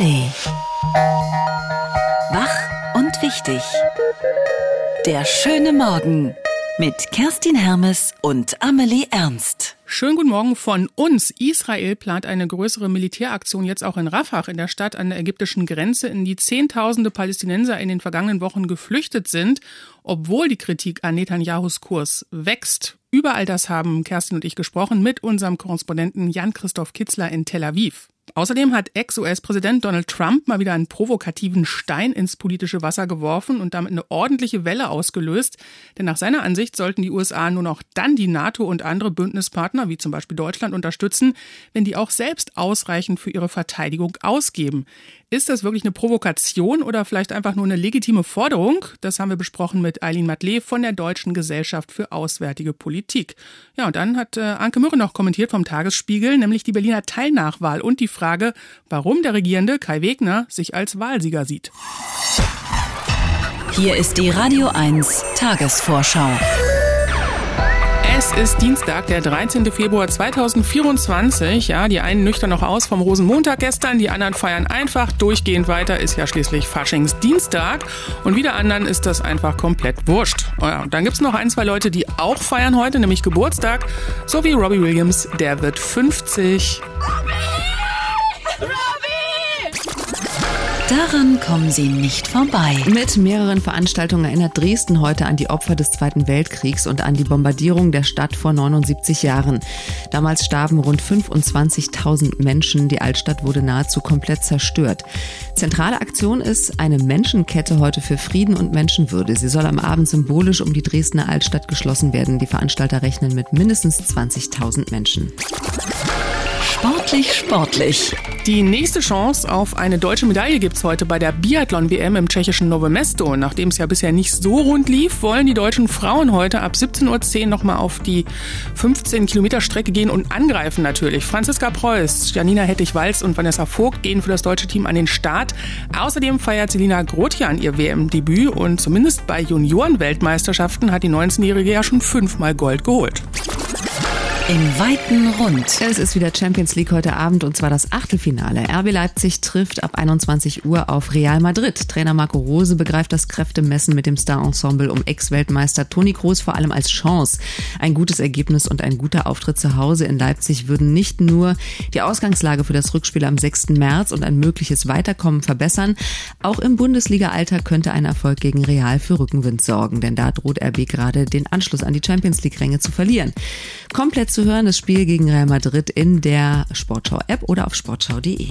ARD. Wach und wichtig. Der schöne Morgen mit Kerstin Hermes und Amelie Ernst. Schönen guten Morgen von uns. Israel plant eine größere Militäraktion jetzt auch in Rafah, in der Stadt an der ägyptischen Grenze, in die Zehntausende Palästinenser in den vergangenen Wochen geflüchtet sind, obwohl die Kritik an Netanyahus Kurs wächst. Über all das haben Kerstin und ich gesprochen mit unserem Korrespondenten Jan-Christoph Kitzler in Tel Aviv. Außerdem hat Ex-US-Präsident Donald Trump mal wieder einen provokativen Stein ins politische Wasser geworfen und damit eine ordentliche Welle ausgelöst. Denn nach seiner Ansicht sollten die USA nur noch dann die NATO und andere Bündnispartner, wie zum Beispiel Deutschland, unterstützen, wenn die auch selbst ausreichend für ihre Verteidigung ausgeben. Ist das wirklich eine Provokation oder vielleicht einfach nur eine legitime Forderung? Das haben wir besprochen mit Eileen Matley von der Deutschen Gesellschaft für Auswärtige Politik. Ja, und dann hat äh, Anke Mürre noch kommentiert vom Tagesspiegel, nämlich die Berliner Teilnachwahl und die Frage, warum der Regierende Kai Wegner sich als Wahlsieger sieht. Hier ist die Radio 1 Tagesvorschau. Es ist Dienstag, der 13. Februar 2024. Ja, die einen nüchtern noch aus vom Rosenmontag gestern, die anderen feiern einfach durchgehend weiter. Ist ja schließlich Faschingsdienstag. Und wieder anderen ist das einfach komplett wurscht. Oh ja, und dann gibt's noch ein, zwei Leute, die auch feiern heute, nämlich Geburtstag. So wie Robbie Williams, der wird 50. Daran kommen Sie nicht vorbei. Mit mehreren Veranstaltungen erinnert Dresden heute an die Opfer des Zweiten Weltkriegs und an die Bombardierung der Stadt vor 79 Jahren. Damals starben rund 25.000 Menschen. Die Altstadt wurde nahezu komplett zerstört. Zentrale Aktion ist eine Menschenkette heute für Frieden und Menschenwürde. Sie soll am Abend symbolisch um die Dresdner Altstadt geschlossen werden. Die Veranstalter rechnen mit mindestens 20.000 Menschen. Sportlich, sportlich. Die nächste Chance auf eine deutsche Medaille gibt's heute bei der Biathlon-WM im tschechischen Novo Mesto. Nachdem es ja bisher nicht so rund lief, wollen die deutschen Frauen heute ab 17.10 Uhr nochmal auf die 15 Kilometer Strecke gehen und angreifen natürlich. Franziska Preuß, Janina Hettich-Walz und Vanessa Vogt gehen für das deutsche Team an den Start. Außerdem feiert Selina Grotjan ihr WM-Debüt und zumindest bei Junioren-Weltmeisterschaften hat die 19-Jährige ja schon fünfmal Gold geholt. Im weiten Rund. Es ist wieder Champions League heute Abend und zwar das Achtelfinale. RB Leipzig trifft ab 21 Uhr auf Real Madrid. Trainer Marco Rose begreift das Kräftemessen mit dem Star-Ensemble um Ex-Weltmeister Toni Kroos vor allem als Chance. Ein gutes Ergebnis und ein guter Auftritt zu Hause in Leipzig würden nicht nur die Ausgangslage für das Rückspiel am 6. März und ein mögliches Weiterkommen verbessern, auch im Bundesliga-Alter könnte ein Erfolg gegen Real für Rückenwind sorgen, denn da droht RB gerade den Anschluss an die Champions League-Ränge zu verlieren. Komplett zu hören das Spiel gegen Real Madrid in der Sportschau-App oder auf sportschau.de.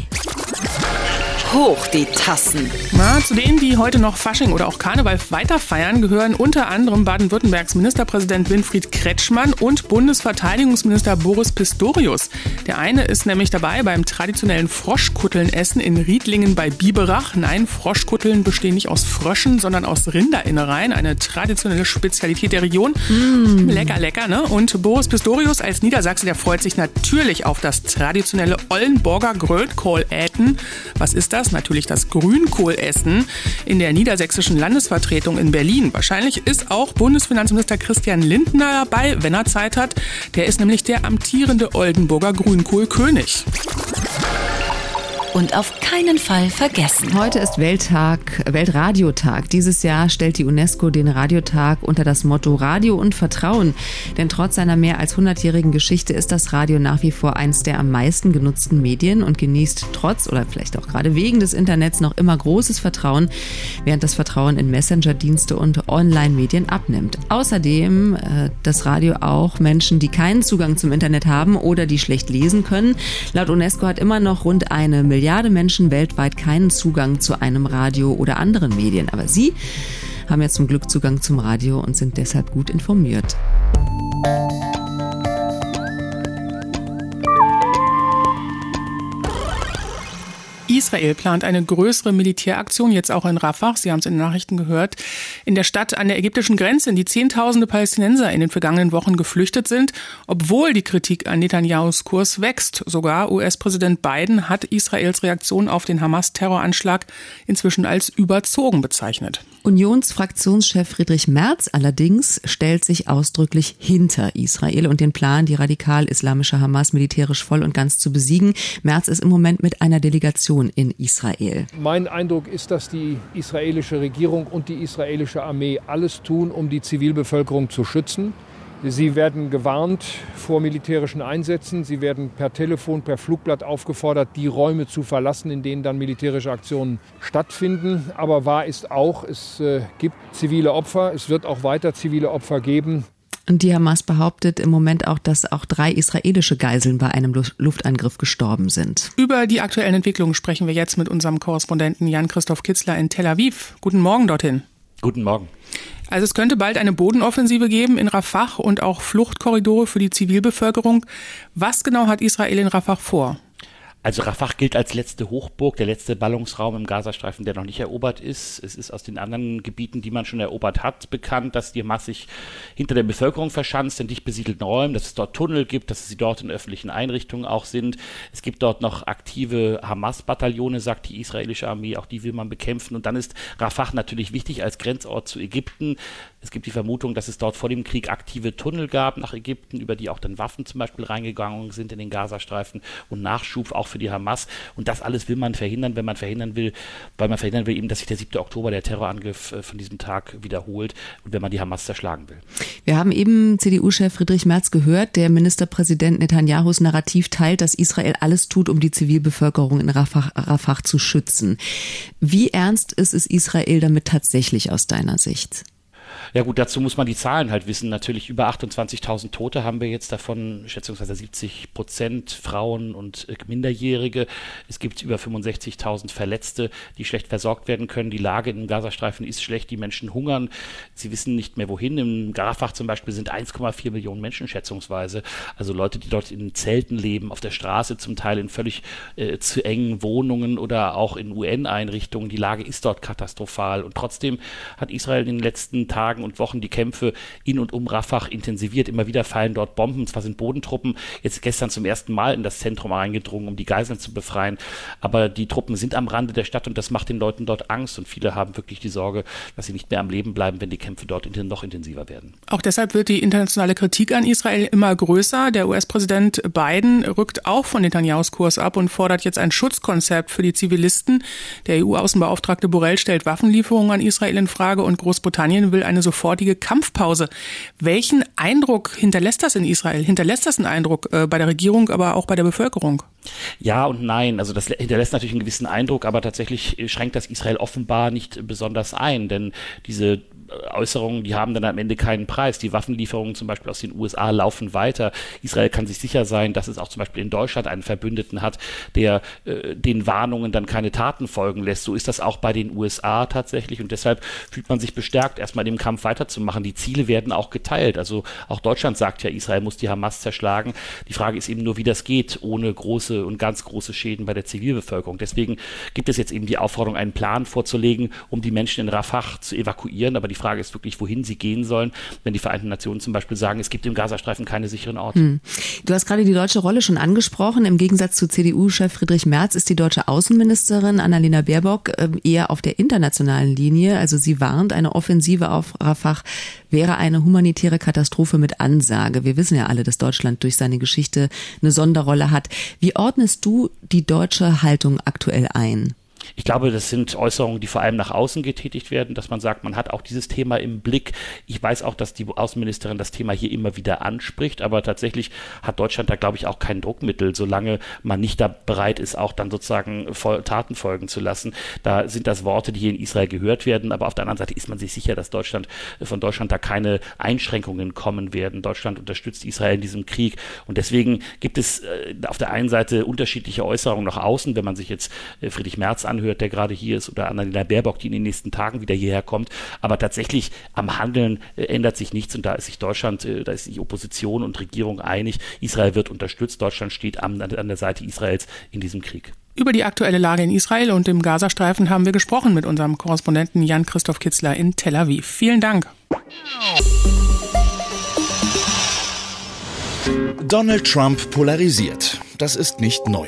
Hoch die Tassen. Na, zu denen, die heute noch Fasching oder auch Karneval weiter feiern, gehören unter anderem Baden-Württembergs Ministerpräsident Winfried Kretschmann und Bundesverteidigungsminister Boris Pistorius. Der eine ist nämlich dabei beim traditionellen Froschkutteln-Essen in Riedlingen bei Biberach. Nein, Froschkutteln bestehen nicht aus Fröschen, sondern aus Rinderinnereien, eine traditionelle Spezialität der Region. Mm. Lecker, lecker, ne? Und Boris Pistorius als Niedersachse, der freut sich natürlich auf das traditionelle Ollenburger Grötkohl-Äten. Was ist das? Das natürlich das Grünkohlessen in der niedersächsischen Landesvertretung in Berlin. Wahrscheinlich ist auch Bundesfinanzminister Christian Lindner dabei, wenn er Zeit hat. Der ist nämlich der amtierende Oldenburger Grünkohlkönig und auf keinen Fall vergessen. Heute ist Welttag, Weltradiotag. Dieses Jahr stellt die UNESCO den Radiotag unter das Motto Radio und Vertrauen. Denn trotz seiner mehr als 100-jährigen Geschichte ist das Radio nach wie vor eins der am meisten genutzten Medien und genießt trotz oder vielleicht auch gerade wegen des Internets noch immer großes Vertrauen, während das Vertrauen in Messenger-Dienste und Online-Medien abnimmt. Außerdem äh, das Radio auch Menschen, die keinen Zugang zum Internet haben oder die schlecht lesen können. Laut UNESCO hat immer noch rund eine Milliarde Milliarde Menschen weltweit keinen Zugang zu einem Radio oder anderen Medien. Aber Sie haben ja zum Glück Zugang zum Radio und sind deshalb gut informiert. Israel plant eine größere Militäraktion, jetzt auch in Rafah. Sie haben es in den Nachrichten gehört. In der Stadt an der ägyptischen Grenze, in die Zehntausende Palästinenser in den vergangenen Wochen geflüchtet sind, obwohl die Kritik an Netanyahus Kurs wächst. Sogar US-Präsident Biden hat Israels Reaktion auf den Hamas-Terroranschlag inzwischen als überzogen bezeichnet. Unionsfraktionschef Friedrich Merz allerdings stellt sich ausdrücklich hinter Israel und den Plan, die radikal-islamische Hamas militärisch voll und ganz zu besiegen. Merz ist im Moment mit einer Delegation in Israel. Mein Eindruck ist, dass die israelische Regierung und die israelische Armee alles tun, um die Zivilbevölkerung zu schützen. Sie werden gewarnt vor militärischen Einsätzen. Sie werden per Telefon, per Flugblatt aufgefordert, die Räume zu verlassen, in denen dann militärische Aktionen stattfinden. Aber wahr ist auch, es äh, gibt zivile Opfer. Es wird auch weiter zivile Opfer geben. Und die Hamas behauptet im Moment auch, dass auch drei israelische Geiseln bei einem Luftangriff gestorben sind. Über die aktuellen Entwicklungen sprechen wir jetzt mit unserem Korrespondenten Jan-Christoph Kitzler in Tel Aviv. Guten Morgen dorthin. Guten Morgen. Also es könnte bald eine Bodenoffensive geben in Rafah und auch Fluchtkorridore für die Zivilbevölkerung. Was genau hat Israel in Rafah vor? Also Rafah gilt als letzte Hochburg, der letzte Ballungsraum im Gazastreifen, der noch nicht erobert ist. Es ist aus den anderen Gebieten, die man schon erobert hat, bekannt, dass die Hamas sich hinter der Bevölkerung verschanzt, in dicht besiedelten Räumen, dass es dort Tunnel gibt, dass sie dort in öffentlichen Einrichtungen auch sind. Es gibt dort noch aktive Hamas-Bataillone, sagt die israelische Armee, auch die will man bekämpfen. Und dann ist Rafah natürlich wichtig als Grenzort zu Ägypten. Es gibt die Vermutung, dass es dort vor dem Krieg aktive Tunnel gab nach Ägypten, über die auch dann Waffen zum Beispiel reingegangen sind in den Gazastreifen und Nachschub auch für die Hamas. Und das alles will man verhindern, wenn man verhindern will, weil man verhindern will eben, dass sich der 7. Oktober, der Terrorangriff äh, von diesem Tag wiederholt und wenn man die Hamas zerschlagen will. Wir haben eben CDU-Chef Friedrich Merz gehört, der Ministerpräsident Netanyahus Narrativ teilt, dass Israel alles tut, um die Zivilbevölkerung in Rafah, Rafah zu schützen. Wie ernst ist es Israel damit tatsächlich aus deiner Sicht? Ja gut, dazu muss man die Zahlen halt wissen. Natürlich über 28.000 Tote haben wir jetzt davon, schätzungsweise 70 Prozent Frauen und äh, Minderjährige. Es gibt über 65.000 Verletzte, die schlecht versorgt werden können. Die Lage im Gazastreifen ist schlecht, die Menschen hungern. Sie wissen nicht mehr wohin. Im Garfach zum Beispiel sind 1,4 Millionen Menschen schätzungsweise. Also Leute, die dort in Zelten leben, auf der Straße zum Teil in völlig äh, zu engen Wohnungen oder auch in UN-Einrichtungen. Die Lage ist dort katastrophal. Und trotzdem hat Israel in den letzten Tagen Tagen und Wochen die Kämpfe in und um Rafah intensiviert. Immer wieder fallen dort Bomben, zwar sind Bodentruppen jetzt gestern zum ersten Mal in das Zentrum eingedrungen, um die Geiseln zu befreien, aber die Truppen sind am Rande der Stadt und das macht den Leuten dort Angst und viele haben wirklich die Sorge, dass sie nicht mehr am Leben bleiben, wenn die Kämpfe dort noch intensiver werden. Auch deshalb wird die internationale Kritik an Israel immer größer. Der US-Präsident Biden rückt auch von Netanyahus Kurs ab und fordert jetzt ein Schutzkonzept für die Zivilisten. Der EU-Außenbeauftragte Borrell stellt Waffenlieferungen an Israel in Frage und Großbritannien will eine sofortige Kampfpause. Welchen Eindruck hinterlässt das in Israel? Hinterlässt das einen Eindruck äh, bei der Regierung, aber auch bei der Bevölkerung? Ja und nein. Also das hinterlässt natürlich einen gewissen Eindruck, aber tatsächlich schränkt das Israel offenbar nicht besonders ein, denn diese Äußerungen, die haben dann am Ende keinen Preis. Die Waffenlieferungen zum Beispiel aus den USA laufen weiter. Israel kann sich sicher sein, dass es auch zum Beispiel in Deutschland einen Verbündeten hat, der äh, den Warnungen dann keine Taten folgen lässt. So ist das auch bei den USA tatsächlich und deshalb fühlt man sich bestärkt, erstmal dem Kampf weiterzumachen. Die Ziele werden auch geteilt. Also auch Deutschland sagt ja, Israel muss die Hamas zerschlagen. Die Frage ist eben nur, wie das geht, ohne große und ganz große Schäden bei der Zivilbevölkerung. Deswegen gibt es jetzt eben die Aufforderung, einen Plan vorzulegen, um die Menschen in Rafah zu evakuieren. Aber die Frage ist wirklich, wohin sie gehen sollen, wenn die Vereinten Nationen zum Beispiel sagen, es gibt im Gazastreifen keine sicheren Orte. Hm. Du hast gerade die deutsche Rolle schon angesprochen. Im Gegensatz zu CDU-Chef Friedrich Merz ist die deutsche Außenministerin Annalena Baerbock ähm, eher auf der internationalen Linie. Also sie warnt, eine Offensive auf Rafah wäre eine humanitäre Katastrophe mit Ansage. Wir wissen ja alle, dass Deutschland durch seine Geschichte eine Sonderrolle hat. Wie ordnest du die deutsche Haltung aktuell ein? Ich glaube, das sind Äußerungen, die vor allem nach außen getätigt werden, dass man sagt, man hat auch dieses Thema im Blick. Ich weiß auch, dass die Außenministerin das Thema hier immer wieder anspricht, aber tatsächlich hat Deutschland da, glaube ich, auch kein Druckmittel, solange man nicht da bereit ist, auch dann sozusagen Taten folgen zu lassen. Da sind das Worte, die hier in Israel gehört werden, aber auf der anderen Seite ist man sich sicher, dass Deutschland, von Deutschland da keine Einschränkungen kommen werden. Deutschland unterstützt Israel in diesem Krieg und deswegen gibt es äh, auf der einen Seite unterschiedliche Äußerungen nach außen, wenn man sich jetzt äh, Friedrich Merz anhört, der gerade hier ist, oder Annalena Baerbock, die in den nächsten Tagen wieder hierher kommt. Aber tatsächlich am Handeln äh, ändert sich nichts und da ist sich Deutschland, äh, da ist sich Opposition und Regierung einig. Israel wird unterstützt. Deutschland steht an, an der Seite Israels in diesem Krieg. Über die aktuelle Lage in Israel und im Gazastreifen haben wir gesprochen mit unserem Korrespondenten Jan-Christoph Kitzler in Tel Aviv. Vielen Dank. Donald Trump polarisiert. Das ist nicht neu.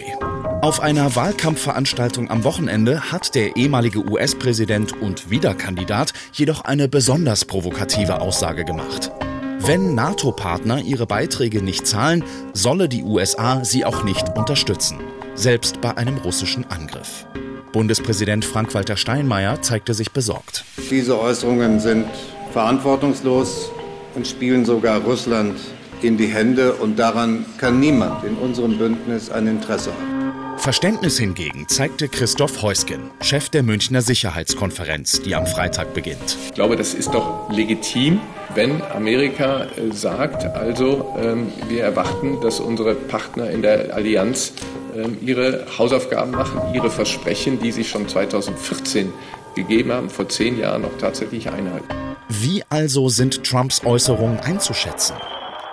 Auf einer Wahlkampfveranstaltung am Wochenende hat der ehemalige US-Präsident und Wiederkandidat jedoch eine besonders provokative Aussage gemacht. Wenn NATO-Partner ihre Beiträge nicht zahlen, solle die USA sie auch nicht unterstützen. selbst bei einem russischen Angriff. Bundespräsident Frank-Walter Steinmeier zeigte sich besorgt. Diese Äußerungen sind verantwortungslos und spielen sogar Russland in die Hände und daran kann niemand in unserem Bündnis ein Interesse haben. Verständnis hingegen zeigte Christoph Heusgen, Chef der Münchner Sicherheitskonferenz, die am Freitag beginnt. Ich glaube, das ist doch legitim, wenn Amerika äh, sagt, also ähm, wir erwarten, dass unsere Partner in der Allianz ähm, ihre Hausaufgaben machen, ihre Versprechen, die sie schon 2014 gegeben haben, vor zehn Jahren auch tatsächlich einhalten. Wie also sind Trumps Äußerungen einzuschätzen?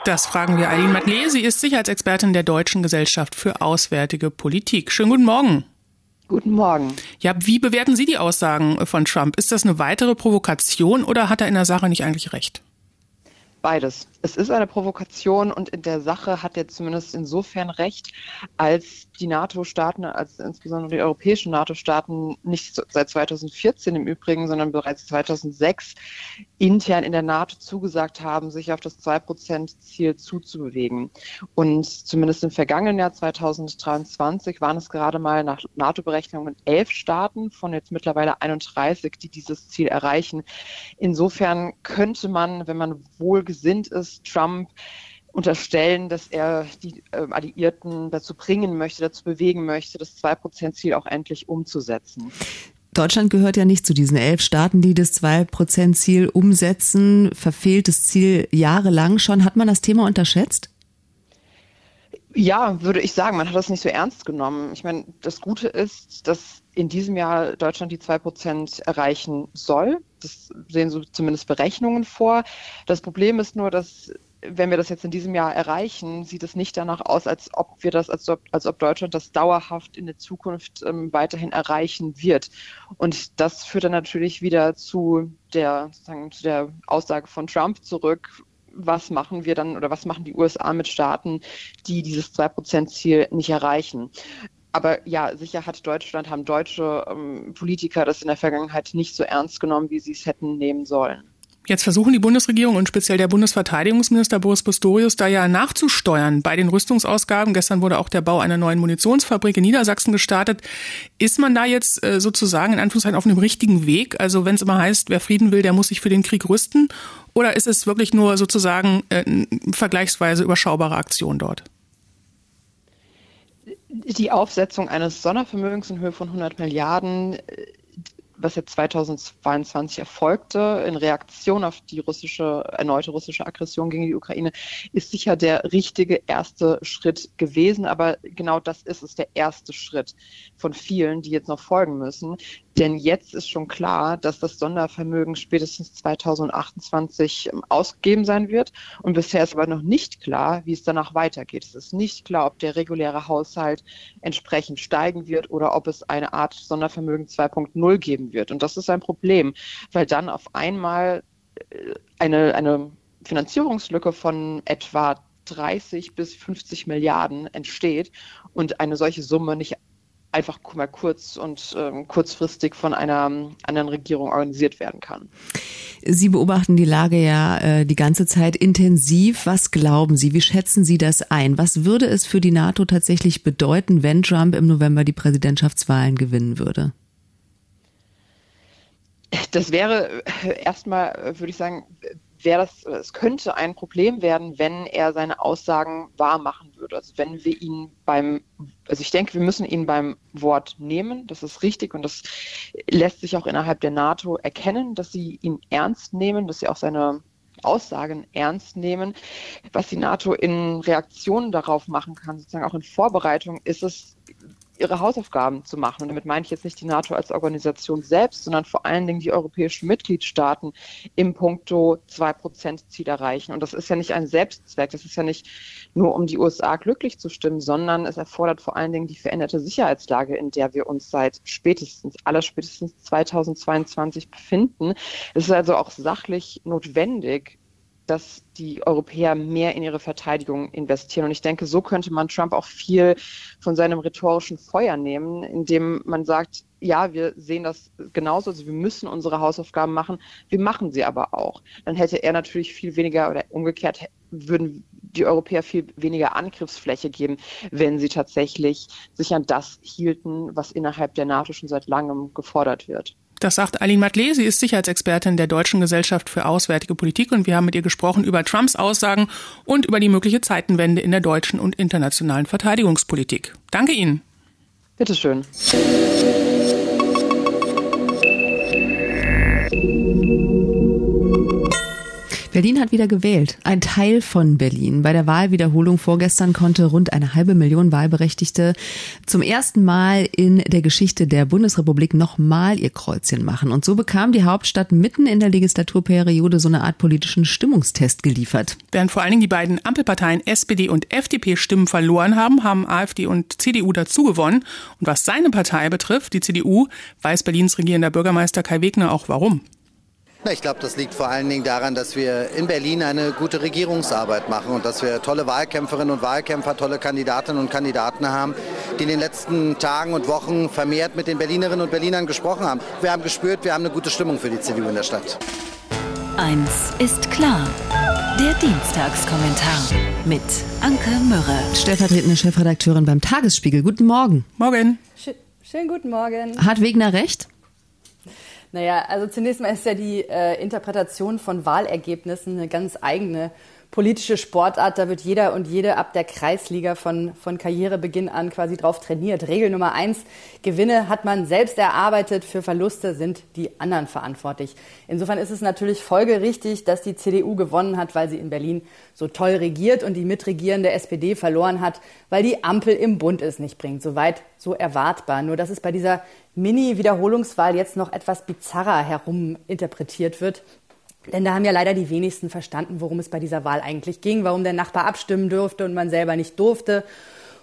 Das fragen wir Eileen Matle. Sie ist Sicherheitsexpertin der Deutschen Gesellschaft für Auswärtige Politik. Schönen guten Morgen. Guten Morgen. Ja, wie bewerten Sie die Aussagen von Trump? Ist das eine weitere Provokation oder hat er in der Sache nicht eigentlich recht? Beides. Es ist eine Provokation und in der Sache hat er zumindest insofern recht, als die NATO-Staaten, als insbesondere die europäischen NATO-Staaten nicht seit 2014 im Übrigen, sondern bereits 2006 intern in der NATO zugesagt haben, sich auf das 2-Prozent-Ziel zuzubewegen. Und zumindest im vergangenen Jahr 2023 waren es gerade mal nach NATO-Berechnungen elf Staaten von jetzt mittlerweile 31, die dieses Ziel erreichen. Insofern könnte man, wenn man wohlgesinnt ist, Trump unterstellen, dass er die äh, Alliierten dazu bringen möchte, dazu bewegen möchte, das 2-Prozent-Ziel auch endlich umzusetzen. Deutschland gehört ja nicht zu diesen elf Staaten, die das 2-Prozent-Ziel umsetzen. Verfehlt das Ziel jahrelang schon. Hat man das Thema unterschätzt? Ja, würde ich sagen. Man hat das nicht so ernst genommen. Ich meine, das Gute ist, dass in diesem Jahr Deutschland die 2% erreichen soll. Das sehen so zumindest Berechnungen vor. Das Problem ist nur, dass wenn wir das jetzt in diesem Jahr erreichen, sieht es nicht danach aus, als ob wir das, als ob, als ob Deutschland das dauerhaft in der Zukunft ähm, weiterhin erreichen wird. Und das führt dann natürlich wieder zu der, sozusagen, zu der Aussage von Trump zurück. Was machen wir dann oder was machen die USA mit Staaten, die dieses 2-Prozent-Ziel nicht erreichen? Aber ja, sicher hat Deutschland, haben deutsche ähm, Politiker das in der Vergangenheit nicht so ernst genommen, wie sie es hätten nehmen sollen. Jetzt versuchen die Bundesregierung und speziell der Bundesverteidigungsminister Boris Pistorius da ja nachzusteuern bei den Rüstungsausgaben. Gestern wurde auch der Bau einer neuen Munitionsfabrik in Niedersachsen gestartet. Ist man da jetzt äh, sozusagen in Anführungszeichen auf einem richtigen Weg? Also wenn es immer heißt, wer Frieden will, der muss sich für den Krieg rüsten? Oder ist es wirklich nur sozusagen äh, vergleichsweise überschaubare Aktion dort? Die Aufsetzung eines Sondervermögens in Höhe von 100 Milliarden was jetzt 2022 erfolgte, in Reaktion auf die russische, erneute russische Aggression gegen die Ukraine, ist sicher der richtige erste Schritt gewesen. Aber genau das ist es, der erste Schritt von vielen, die jetzt noch folgen müssen. Denn jetzt ist schon klar, dass das Sondervermögen spätestens 2028 ähm, ausgegeben sein wird. Und bisher ist aber noch nicht klar, wie es danach weitergeht. Es ist nicht klar, ob der reguläre Haushalt entsprechend steigen wird oder ob es eine Art Sondervermögen 2.0 geben wird. Und das ist ein Problem, weil dann auf einmal äh, eine, eine Finanzierungslücke von etwa 30 bis 50 Milliarden entsteht und eine solche Summe nicht einfach mal kurz und ähm, kurzfristig von einer ähm, anderen Regierung organisiert werden kann. Sie beobachten die Lage ja äh, die ganze Zeit intensiv. Was glauben Sie? Wie schätzen Sie das ein? Was würde es für die NATO tatsächlich bedeuten, wenn Trump im November die Präsidentschaftswahlen gewinnen würde? Das wäre äh, erstmal, äh, würde ich sagen, wäre das, es könnte ein Problem werden, wenn er seine Aussagen wahr machen würde. Also wenn wir ihn beim, also ich denke, wir müssen ihn beim Wort nehmen. Das ist richtig und das lässt sich auch innerhalb der NATO erkennen, dass sie ihn ernst nehmen, dass sie auch seine Aussagen ernst nehmen. Was die NATO in Reaktion darauf machen kann, sozusagen auch in Vorbereitung, ist es ihre Hausaufgaben zu machen. Und damit meine ich jetzt nicht die NATO als Organisation selbst, sondern vor allen Dingen die europäischen Mitgliedstaaten im Punkto 2-Prozent-Ziel erreichen. Und das ist ja nicht ein Selbstzweck. Das ist ja nicht nur, um die USA glücklich zu stimmen, sondern es erfordert vor allen Dingen die veränderte Sicherheitslage, in der wir uns seit spätestens, aller spätestens 2022 befinden. Es ist also auch sachlich notwendig, dass die Europäer mehr in ihre Verteidigung investieren. Und ich denke, so könnte man Trump auch viel von seinem rhetorischen Feuer nehmen, indem man sagt, ja, wir sehen das genauso, also wir müssen unsere Hausaufgaben machen, wir machen sie aber auch. Dann hätte er natürlich viel weniger oder umgekehrt würden die Europäer viel weniger Angriffsfläche geben, wenn sie tatsächlich sich an das hielten, was innerhalb der NATO schon seit langem gefordert wird. Das sagt Aline Matle. Sie ist Sicherheitsexpertin der Deutschen Gesellschaft für Auswärtige Politik und wir haben mit ihr gesprochen über Trumps Aussagen und über die mögliche Zeitenwende in der deutschen und internationalen Verteidigungspolitik. Danke Ihnen. Bitteschön. Berlin hat wieder gewählt. Ein Teil von Berlin. Bei der Wahlwiederholung vorgestern konnte rund eine halbe Million Wahlberechtigte zum ersten Mal in der Geschichte der Bundesrepublik nochmal ihr Kreuzchen machen. Und so bekam die Hauptstadt mitten in der Legislaturperiode so eine Art politischen Stimmungstest geliefert. Während vor allen Dingen die beiden Ampelparteien SPD und FDP Stimmen verloren haben, haben AfD und CDU dazu gewonnen. Und was seine Partei betrifft, die CDU, weiß Berlins regierender Bürgermeister Kai Wegner auch warum. Ich glaube, das liegt vor allen Dingen daran, dass wir in Berlin eine gute Regierungsarbeit machen und dass wir tolle Wahlkämpferinnen und Wahlkämpfer, tolle Kandidatinnen und Kandidaten haben, die in den letzten Tagen und Wochen vermehrt mit den Berlinerinnen und Berlinern gesprochen haben. Wir haben gespürt, wir haben eine gute Stimmung für die CDU in der Stadt. Eins ist klar. Der Dienstagskommentar mit Anke Mürre. Stellvertretende Chefredakteurin beim Tagesspiegel. Guten Morgen. Morgen. Schönen guten Morgen. Hat Wegner recht? Naja, also zunächst mal ist ja die äh, Interpretation von Wahlergebnissen eine ganz eigene politische Sportart. Da wird jeder und jede ab der Kreisliga von, von Karrierebeginn an quasi drauf trainiert. Regel Nummer eins, Gewinne hat man selbst erarbeitet, für Verluste sind die anderen verantwortlich. Insofern ist es natürlich folgerichtig, dass die CDU gewonnen hat, weil sie in Berlin so toll regiert und die mitregierende SPD verloren hat, weil die Ampel im Bund es nicht bringt. Soweit so erwartbar. Nur dass es bei dieser Mini-Wiederholungswahl jetzt noch etwas bizarrer heruminterpretiert wird. Denn da haben ja leider die wenigsten verstanden, worum es bei dieser Wahl eigentlich ging, warum der Nachbar abstimmen durfte und man selber nicht durfte.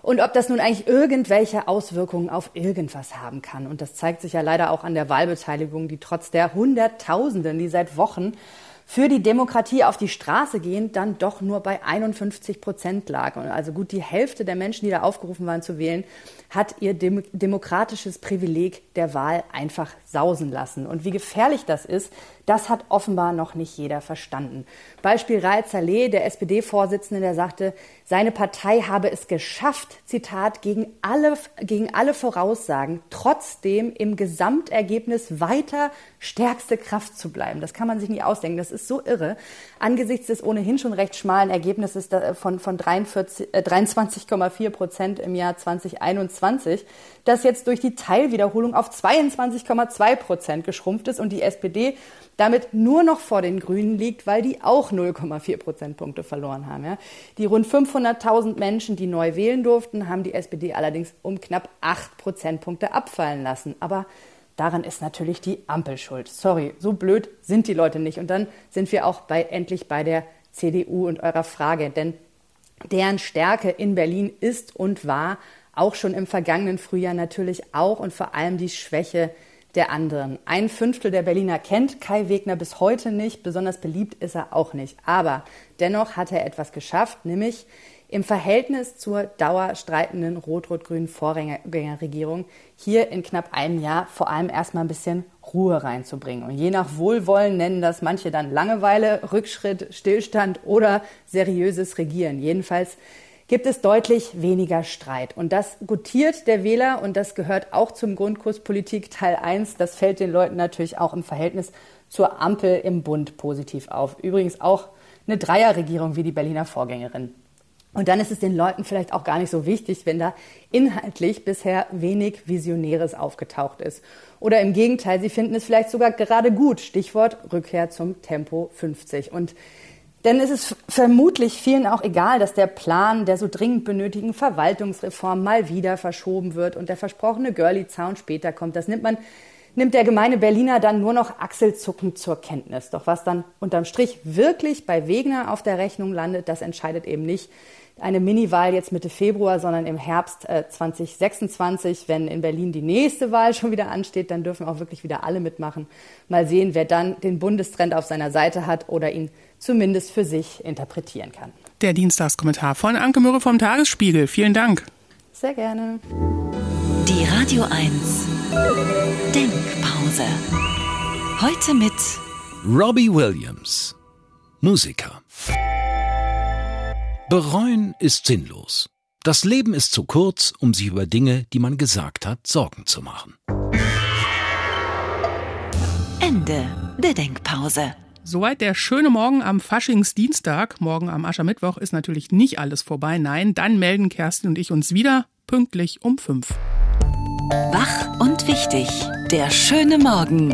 Und ob das nun eigentlich irgendwelche Auswirkungen auf irgendwas haben kann. Und das zeigt sich ja leider auch an der Wahlbeteiligung, die trotz der Hunderttausenden, die seit Wochen für die Demokratie auf die Straße gehen, dann doch nur bei 51 Prozent lag. Und also gut die Hälfte der Menschen, die da aufgerufen waren zu wählen, hat ihr dem demokratisches Privileg der Wahl einfach sausen lassen. Und wie gefährlich das ist, das hat offenbar noch nicht jeder verstanden. Beispiel Raed Saleh, der SPD-Vorsitzende, der sagte, seine Partei habe es geschafft, Zitat, gegen alle, gegen alle Voraussagen, trotzdem im Gesamtergebnis weiter stärkste Kraft zu bleiben. Das kann man sich nie ausdenken. Das ist so irre. Angesichts des ohnehin schon recht schmalen Ergebnisses von, von 23,4 äh, Prozent im Jahr 2021, das jetzt durch die Teilwiederholung auf 22,2 Prozent geschrumpft ist und die SPD damit nur noch vor den Grünen liegt, weil die auch 0,4 Prozentpunkte verloren haben. Ja. Die rund 500.000 Menschen, die neu wählen durften, haben die SPD allerdings um knapp 8 Prozentpunkte abfallen lassen. Aber daran ist natürlich die Ampel schuld. Sorry, so blöd sind die Leute nicht. Und dann sind wir auch bei, endlich bei der CDU und eurer Frage. Denn deren Stärke in Berlin ist und war auch schon im vergangenen Frühjahr natürlich auch und vor allem die Schwäche der anderen. Ein Fünftel der Berliner kennt Kai Wegner bis heute nicht, besonders beliebt ist er auch nicht. Aber dennoch hat er etwas geschafft, nämlich im Verhältnis zur dauerstreitenden rot-rot-grünen Vorgängerregierung hier in knapp einem Jahr vor allem erstmal ein bisschen Ruhe reinzubringen. Und je nach Wohlwollen nennen das manche dann Langeweile, Rückschritt, Stillstand oder seriöses Regieren. Jedenfalls gibt es deutlich weniger Streit. Und das gutiert der Wähler und das gehört auch zum Grundkurs Politik Teil 1. Das fällt den Leuten natürlich auch im Verhältnis zur Ampel im Bund positiv auf. Übrigens auch eine Dreierregierung wie die Berliner Vorgängerin. Und dann ist es den Leuten vielleicht auch gar nicht so wichtig, wenn da inhaltlich bisher wenig Visionäres aufgetaucht ist. Oder im Gegenteil, sie finden es vielleicht sogar gerade gut. Stichwort Rückkehr zum Tempo 50. Und denn es ist vermutlich vielen auch egal, dass der Plan der so dringend benötigten Verwaltungsreform mal wieder verschoben wird und der versprochene Girly-Zaun später kommt. Das nimmt man nimmt der gemeine Berliner dann nur noch achselzuckend zur Kenntnis. Doch was dann unterm Strich wirklich bei Wegner auf der Rechnung landet, das entscheidet eben nicht eine Miniwahl jetzt Mitte Februar, sondern im Herbst äh, 2026, wenn in Berlin die nächste Wahl schon wieder ansteht, dann dürfen auch wirklich wieder alle mitmachen. Mal sehen, wer dann den Bundestrend auf seiner Seite hat oder ihn zumindest für sich interpretieren kann. Der Dienstagskommentar von Anke Mürre vom Tagesspiegel. Vielen Dank. Sehr gerne. Die Radio 1 Denkpause. Heute mit Robbie Williams, Musiker. Bereuen ist sinnlos. Das Leben ist zu kurz, um sich über Dinge, die man gesagt hat, Sorgen zu machen. Ende der Denkpause. Soweit der schöne Morgen am Faschingsdienstag. Morgen am Aschermittwoch ist natürlich nicht alles vorbei. Nein, dann melden Kerstin und ich uns wieder pünktlich um fünf. Wach und wichtig. Der schöne Morgen.